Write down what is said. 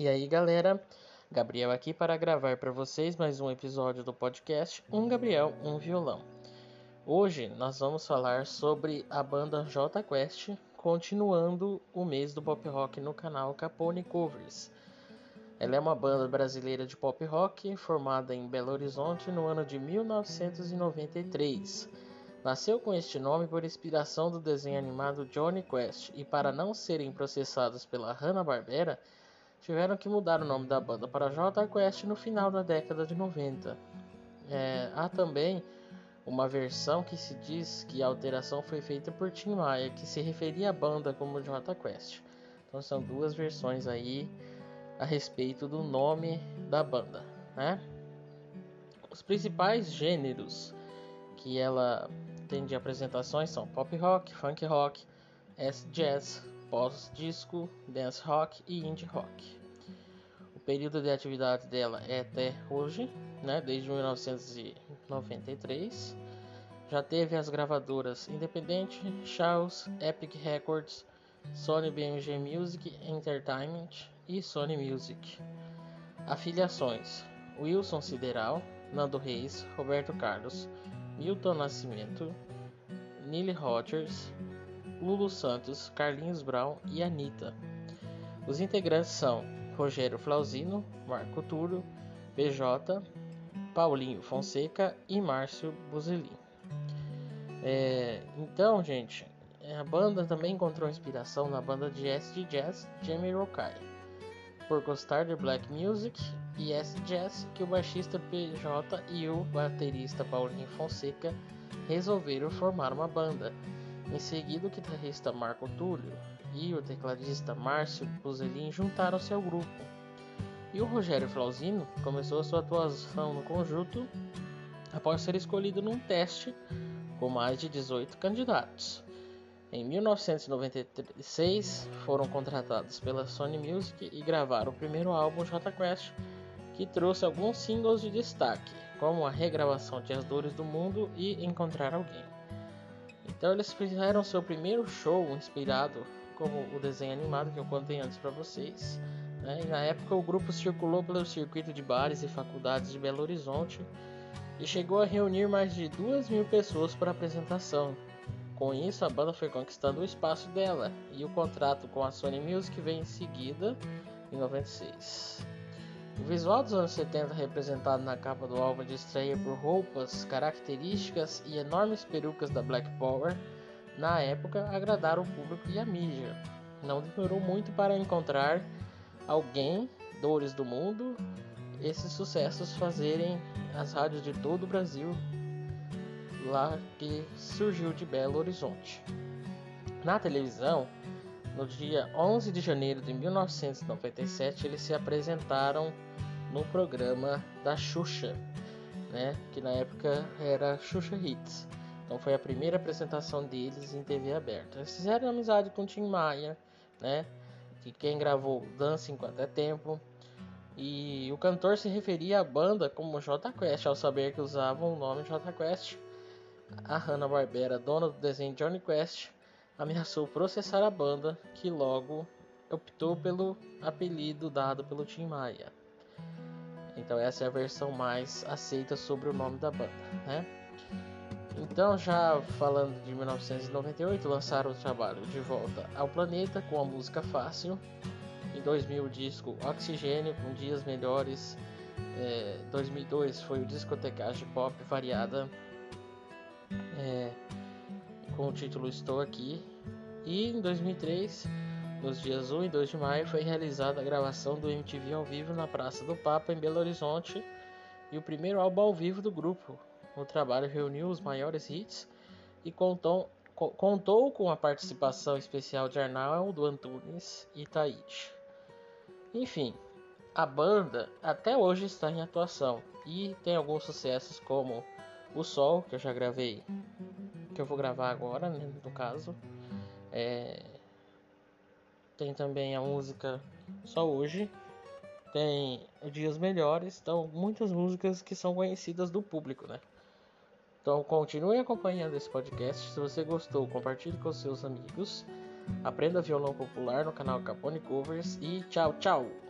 E aí, galera, Gabriel aqui para gravar para vocês mais um episódio do podcast Um Gabriel, um Violão. Hoje nós vamos falar sobre a banda J Quest, continuando o mês do pop rock no canal Capone Covers. Ela é uma banda brasileira de pop rock formada em Belo Horizonte no ano de 1993. Nasceu com este nome por inspiração do desenho animado Johnny Quest e para não serem processados pela Hanna-Barbera, tiveram que mudar o nome da banda para J Quest no final da década de 90. É, há também uma versão que se diz que a alteração foi feita por Tim Maia, que se referia à banda como J Quest. Então são duas versões aí a respeito do nome da banda, né? Os principais gêneros que ela tem de apresentações são pop rock, funk rock, jazz, pós-disco, dance rock e indie rock. O período de atividade dela é até hoje, né, desde 1993. Já teve as gravadoras Independente, Charles, Epic Records, Sony BMG Music Entertainment e Sony Music. Afiliações: Wilson Sideral, Nando Reis, Roberto Carlos, Milton Nascimento, Nile Rogers, Lulu Santos, Carlinhos Brown e Anitta. Os integrantes são Rogério Flauzino, Marco Túlio, PJ, Paulinho Fonseca e Márcio Buzelin. É, então, gente, a banda também encontrou inspiração na banda de acid jazz Jamie Rokai, por gostar de black music e acid jazz que o baixista PJ e o baterista Paulinho Fonseca resolveram formar uma banda em seguida, o guitarrista Marco Túlio e o tecladista Márcio Buzelin juntaram-se ao grupo. E o Rogério Flauzino começou sua atuação no conjunto após ser escolhido num teste com mais de 18 candidatos. Em 1996, foram contratados pela Sony Music e gravaram o primeiro álbum J Quest, que trouxe alguns singles de destaque, como a regravação de As Dores do Mundo e Encontrar Alguém. Então eles fizeram seu primeiro show inspirado como o desenho animado que eu contei antes para vocês. Né? Na época o grupo circulou pelo circuito de bares e faculdades de Belo Horizonte e chegou a reunir mais de duas mil pessoas para apresentação. Com isso, a banda foi conquistando o espaço dela e o contrato com a Sony Music veio em seguida, em 96. O visual dos anos 70, representado na capa do álbum de estreia por roupas características e enormes perucas da Black Power, na época agradaram o público e a mídia. Não demorou muito para encontrar alguém, dores do mundo, esses sucessos fazerem as rádios de todo o Brasil, lá que surgiu de Belo Horizonte. Na televisão, no dia 11 de janeiro de 1997, eles se apresentaram no programa da Xuxa, né? Que na época era Xuxa Hits. Então foi a primeira apresentação deles em TV aberta. Eles fizeram amizade com Tim Maia, né? Que quem gravou Dança Enquanto é Tempo. E o cantor se referia à banda como J Quest ao saber que usavam o nome J Quest. A Hanna-Barbera, dona do desenho Johnny Quest, ameaçou processar a banda, que logo optou pelo apelido dado pelo Tim Maia. Então essa é a versão mais aceita sobre o nome da banda, né? Então, já falando de 1998, lançaram o trabalho De Volta ao Planeta com a música Fácil. Em 2000, o disco Oxigênio com Dias Melhores. É, 2002 foi o discotecagem pop variada com o título Estou Aqui. E em 2003 nos dias 1 e 2 de maio foi realizada a gravação do MTV ao vivo na Praça do Papa, em Belo Horizonte, e o primeiro álbum ao vivo do grupo. O trabalho reuniu os maiores hits e contou, contou com a participação especial de Arnaldo Antunes e Taíde. Enfim, a banda até hoje está em atuação e tem alguns sucessos como O Sol, que eu já gravei, que eu vou gravar agora, né, no caso. É, tem também a música Só Hoje. Tem Dias Melhores. Então, muitas músicas que são conhecidas do público, né? Então, continue acompanhando esse podcast. Se você gostou, compartilhe com seus amigos. Aprenda violão popular no canal Capone Covers. E tchau, tchau!